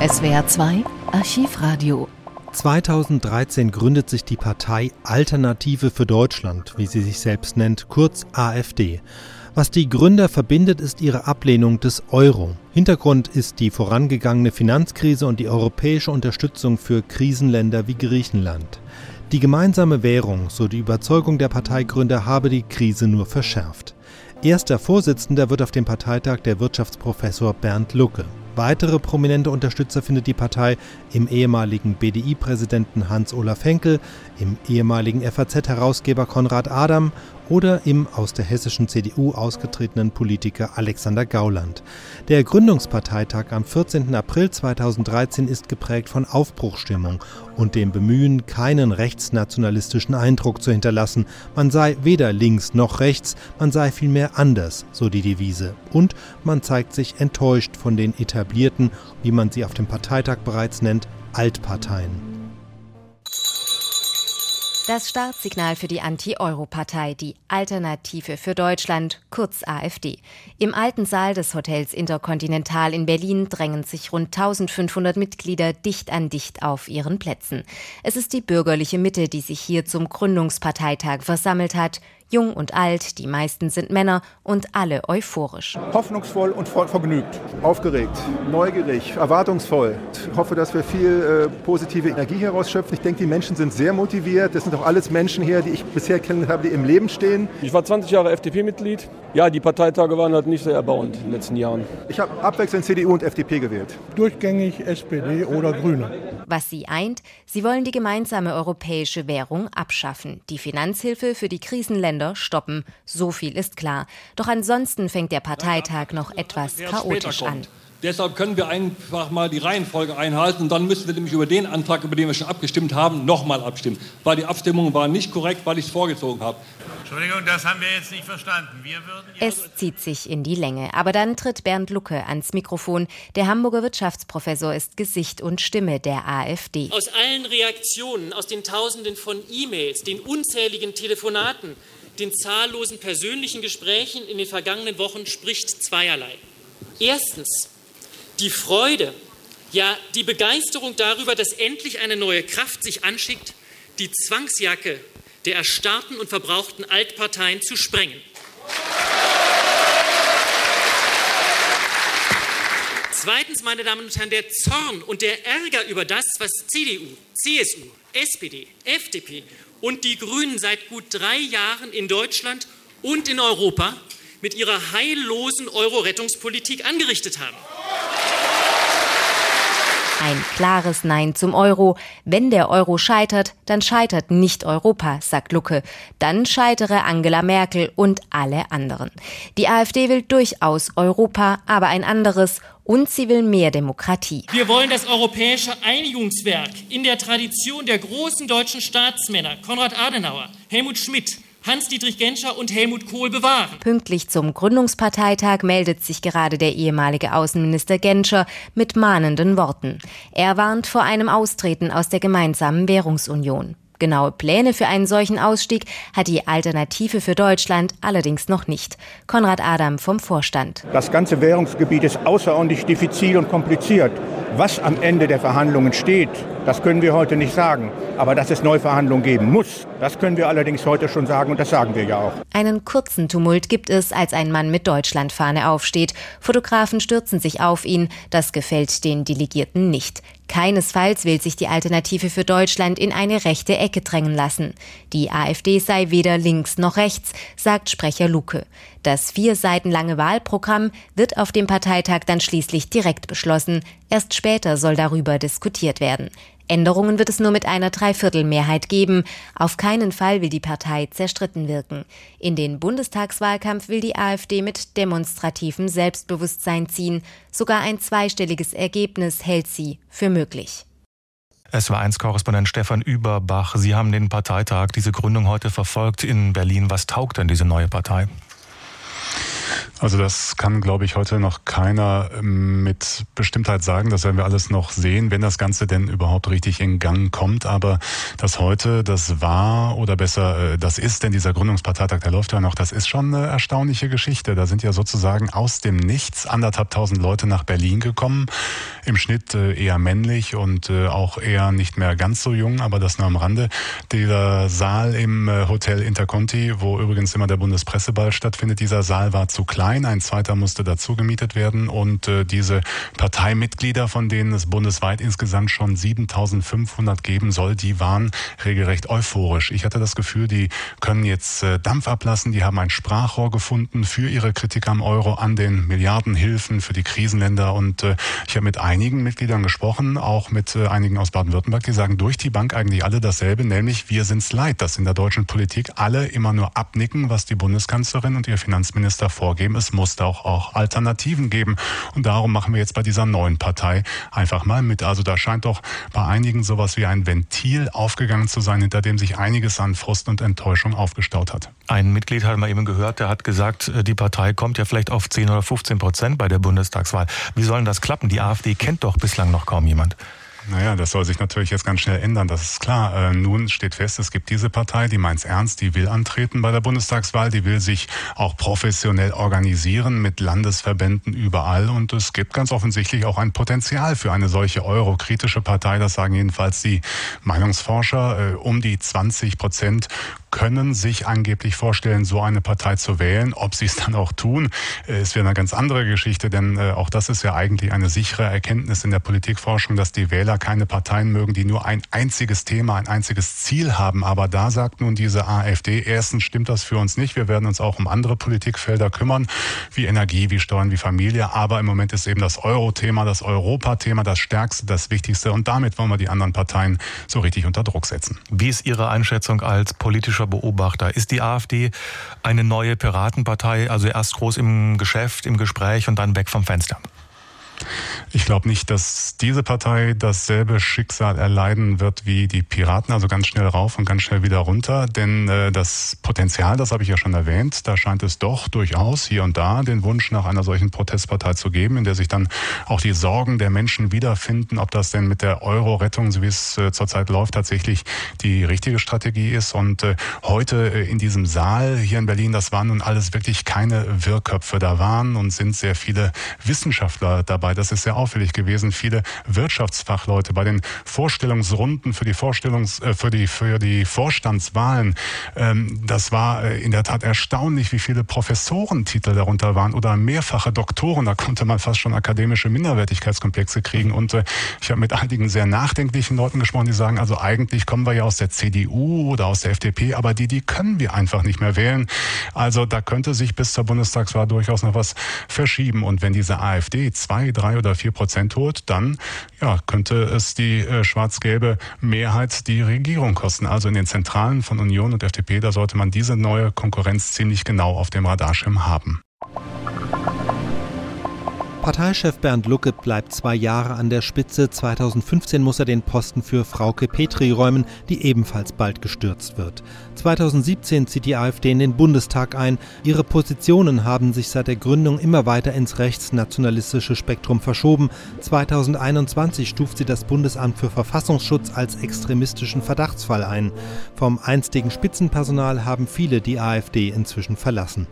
SWR 2 Archivradio 2013 gründet sich die Partei Alternative für Deutschland, wie sie sich selbst nennt, kurz AfD. Was die Gründer verbindet, ist ihre Ablehnung des Euro. Hintergrund ist die vorangegangene Finanzkrise und die europäische Unterstützung für Krisenländer wie Griechenland. Die gemeinsame Währung, so die Überzeugung der Parteigründer, habe die Krise nur verschärft. Erster Vorsitzender wird auf dem Parteitag der Wirtschaftsprofessor Bernd Lucke. Weitere prominente Unterstützer findet die Partei im ehemaligen BDI-Präsidenten Hans-Olaf Henkel, im ehemaligen FAZ-Herausgeber Konrad Adam oder im aus der hessischen CDU ausgetretenen Politiker Alexander Gauland. Der Gründungsparteitag am 14. April 2013 ist geprägt von Aufbruchstimmung und dem Bemühen, keinen rechtsnationalistischen Eindruck zu hinterlassen. Man sei weder links noch rechts, man sei vielmehr anders, so die Devise. Und man zeigt sich enttäuscht von den etablierten, wie man sie auf dem Parteitag bereits nennt, Altparteien. Das Startsignal für die Anti-Euro-Partei, die Alternative für Deutschland, kurz AfD. Im alten Saal des Hotels Intercontinental in Berlin drängen sich rund 1500 Mitglieder dicht an dicht auf ihren Plätzen. Es ist die bürgerliche Mitte, die sich hier zum Gründungsparteitag versammelt hat. Jung und alt, die meisten sind Männer und alle euphorisch. Hoffnungsvoll und vergnügt, aufgeregt, neugierig, erwartungsvoll. Ich hoffe, dass wir viel äh, positive Energie herausschöpfen. Ich denke, die Menschen sind sehr motiviert. Das sind auch alles Menschen hier, die ich bisher kennengelernt habe, die im Leben stehen. Ich war 20 Jahre FDP-Mitglied. Ja, die Parteitage waren halt nicht sehr erbauend in den letzten Jahren. Ich habe abwechselnd CDU und FDP gewählt. Durchgängig SPD oder Grüne. Was sie eint, sie wollen die gemeinsame europäische Währung abschaffen, die Finanzhilfe für die Krisenländer Länder stoppen. So viel ist klar. Doch ansonsten fängt der Parteitag noch etwas chaotisch an. Deshalb können wir einfach mal die Reihenfolge einhalten. Und dann müssen wir nämlich über den Antrag, über den wir schon abgestimmt haben, nochmal abstimmen. Weil die Abstimmung war nicht korrekt, weil ich es vorgezogen habe. Entschuldigung, das haben wir jetzt nicht verstanden. Wir würden es zieht sich in die Länge. Aber dann tritt Bernd Lucke ans Mikrofon. Der Hamburger Wirtschaftsprofessor ist Gesicht und Stimme der AfD. Aus allen Reaktionen, aus den Tausenden von E-Mails, den unzähligen Telefonaten, den zahllosen persönlichen Gesprächen in den vergangenen Wochen spricht zweierlei. Erstens die Freude, ja die Begeisterung darüber, dass endlich eine neue Kraft sich anschickt, die Zwangsjacke der erstarrten und verbrauchten Altparteien zu sprengen. Zweitens, meine Damen und Herren, der Zorn und der Ärger über das, was CDU, CSU, SPD, FDP und die Grünen seit gut drei Jahren in Deutschland und in Europa mit ihrer heillosen Euro-Rettungspolitik angerichtet haben. Ein klares Nein zum Euro. Wenn der Euro scheitert, dann scheitert nicht Europa, sagt Lucke. Dann scheitere Angela Merkel und alle anderen. Die AfD will durchaus Europa, aber ein anderes und sie will mehr Demokratie. Wir wollen das europäische Einigungswerk in der Tradition der großen deutschen Staatsmänner Konrad Adenauer, Helmut Schmidt, Hans-Dietrich Genscher und Helmut Kohl bewahren. Pünktlich zum Gründungsparteitag meldet sich gerade der ehemalige Außenminister Genscher mit mahnenden Worten. Er warnt vor einem Austreten aus der gemeinsamen Währungsunion. Genaue Pläne für einen solchen Ausstieg hat die Alternative für Deutschland allerdings noch nicht. Konrad Adam vom Vorstand. Das ganze Währungsgebiet ist außerordentlich diffizil und kompliziert. Was am Ende der Verhandlungen steht, das können wir heute nicht sagen. Aber dass es Neuverhandlungen geben muss, das können wir allerdings heute schon sagen und das sagen wir ja auch. Einen kurzen Tumult gibt es, als ein Mann mit Deutschlandfahne aufsteht. Fotografen stürzen sich auf ihn. Das gefällt den Delegierten nicht. Keinesfalls will sich die Alternative für Deutschland in eine rechte Ecke drängen lassen. Die AfD sei weder links noch rechts, sagt Sprecher Luke. Das vier Seiten lange Wahlprogramm wird auf dem Parteitag dann schließlich direkt beschlossen. Erst später soll darüber diskutiert werden. Änderungen wird es nur mit einer Dreiviertelmehrheit geben. Auf keinen Fall will die Partei zerstritten wirken. In den Bundestagswahlkampf will die AfD mit demonstrativem Selbstbewusstsein ziehen. Sogar ein zweistelliges Ergebnis hält sie für möglich. Es war eins Korrespondent Stefan Überbach. Sie haben den Parteitag, diese Gründung heute verfolgt in Berlin. Was taugt denn diese neue Partei? Also das kann, glaube ich, heute noch keiner ähm, mit Bestimmtheit sagen. Das werden wir alles noch sehen, wenn das Ganze denn überhaupt richtig in Gang kommt. Aber das heute, das war oder besser, äh, das ist, denn dieser Gründungsparteitag, der läuft ja noch, das ist schon eine erstaunliche Geschichte. Da sind ja sozusagen aus dem Nichts anderthalb tausend Leute nach Berlin gekommen. im Schnitt äh, eher männlich und äh, auch eher nicht mehr ganz so jung, aber das nur am Rande. Dieser Saal im Hotel Interconti, wo übrigens immer der Bundespresseball stattfindet, dieser Saal war zu klein, ein zweiter musste dazu gemietet werden und äh, diese Parteimitglieder, von denen es bundesweit insgesamt schon 7500 geben soll, die waren regelrecht euphorisch. Ich hatte das Gefühl, die können jetzt äh, Dampf ablassen, die haben ein Sprachrohr gefunden für ihre Kritik am Euro, an den Milliardenhilfen für die Krisenländer und äh, ich habe mit einigen Mitgliedern gesprochen, auch mit äh, einigen aus Baden-Württemberg, die sagen durch die Bank eigentlich alle dasselbe, nämlich wir sind's leid, dass in der deutschen Politik alle immer nur abnicken, was die Bundeskanzlerin und ihr Finanzminister vorgeben. Es muss da auch, auch Alternativen geben und darum machen wir jetzt bei dieser neuen Partei einfach mal mit. Also da scheint doch bei einigen sowas wie ein Ventil aufgegangen zu sein, hinter dem sich einiges an Frust und Enttäuschung aufgestaut hat. Ein Mitglied hat mal eben gehört, der hat gesagt, äh, die Partei kommt ja vielleicht auf 10 oder 15 Prozent bei der Bundestagswahl. Wie soll das klappen? Die AfD kennt doch bislang noch kaum jemand. Naja, das soll sich natürlich jetzt ganz schnell ändern, das ist klar. Äh, nun steht fest, es gibt diese Partei, die meint's ernst, die will antreten bei der Bundestagswahl, die will sich auch professionell organisieren mit Landesverbänden überall und es gibt ganz offensichtlich auch ein Potenzial für eine solche eurokritische Partei, das sagen jedenfalls die Meinungsforscher, äh, um die 20 Prozent können sich angeblich vorstellen, so eine Partei zu wählen. Ob sie es dann auch tun, äh, ist wieder eine ganz andere Geschichte, denn äh, auch das ist ja eigentlich eine sichere Erkenntnis in der Politikforschung, dass die Wähler keine Parteien mögen, die nur ein einziges Thema, ein einziges Ziel haben. Aber da sagt nun diese AfD, erstens stimmt das für uns nicht. Wir werden uns auch um andere Politikfelder kümmern, wie Energie, wie Steuern, wie Familie. Aber im Moment ist eben das Euro-Thema, das Europa-Thema das stärkste, das wichtigste. Und damit wollen wir die anderen Parteien so richtig unter Druck setzen. Wie ist Ihre Einschätzung als politische politischer Beobachter. Ist die AfD eine neue Piratenpartei, also erst groß im Geschäft, im Gespräch und dann weg vom Fenster? Ich glaube nicht, dass diese Partei dasselbe Schicksal erleiden wird wie die Piraten, also ganz schnell rauf und ganz schnell wieder runter. Denn äh, das Potenzial, das habe ich ja schon erwähnt, da scheint es doch durchaus hier und da den Wunsch nach einer solchen Protestpartei zu geben, in der sich dann auch die Sorgen der Menschen wiederfinden, ob das denn mit der Euro-Rettung, so wie es äh, zurzeit läuft, tatsächlich die richtige Strategie ist. Und äh, heute äh, in diesem Saal hier in Berlin, das waren nun alles wirklich keine Wirrköpfe. Da waren und sind sehr viele Wissenschaftler dabei dabei. Das ist sehr auffällig gewesen. Viele Wirtschaftsfachleute bei den Vorstellungsrunden für die Vorstellungs, äh, für die, für die Vorstandswahlen. Ähm, das war äh, in der Tat erstaunlich, wie viele Professorentitel darunter waren oder mehrfache Doktoren. Da konnte man fast schon akademische Minderwertigkeitskomplexe kriegen. Und äh, ich habe mit einigen sehr nachdenklichen Leuten gesprochen, die sagen, also eigentlich kommen wir ja aus der CDU oder aus der FDP, aber die, die können wir einfach nicht mehr wählen. Also da könnte sich bis zur Bundestagswahl durchaus noch was verschieben. Und wenn diese AfD zwei, drei oder vier Prozent holt, dann ja, könnte es die äh, schwarz-gelbe Mehrheit die Regierung kosten. Also in den Zentralen von Union und FDP, da sollte man diese neue Konkurrenz ziemlich genau auf dem Radarschirm haben. Parteichef Bernd Lucke bleibt zwei Jahre an der Spitze. 2015 muss er den Posten für Frauke Petri räumen, die ebenfalls bald gestürzt wird. 2017 zieht die AfD in den Bundestag ein. Ihre Positionen haben sich seit der Gründung immer weiter ins rechtsnationalistische Spektrum verschoben. 2021 stuft sie das Bundesamt für Verfassungsschutz als extremistischen Verdachtsfall ein. Vom einstigen Spitzenpersonal haben viele die AfD inzwischen verlassen.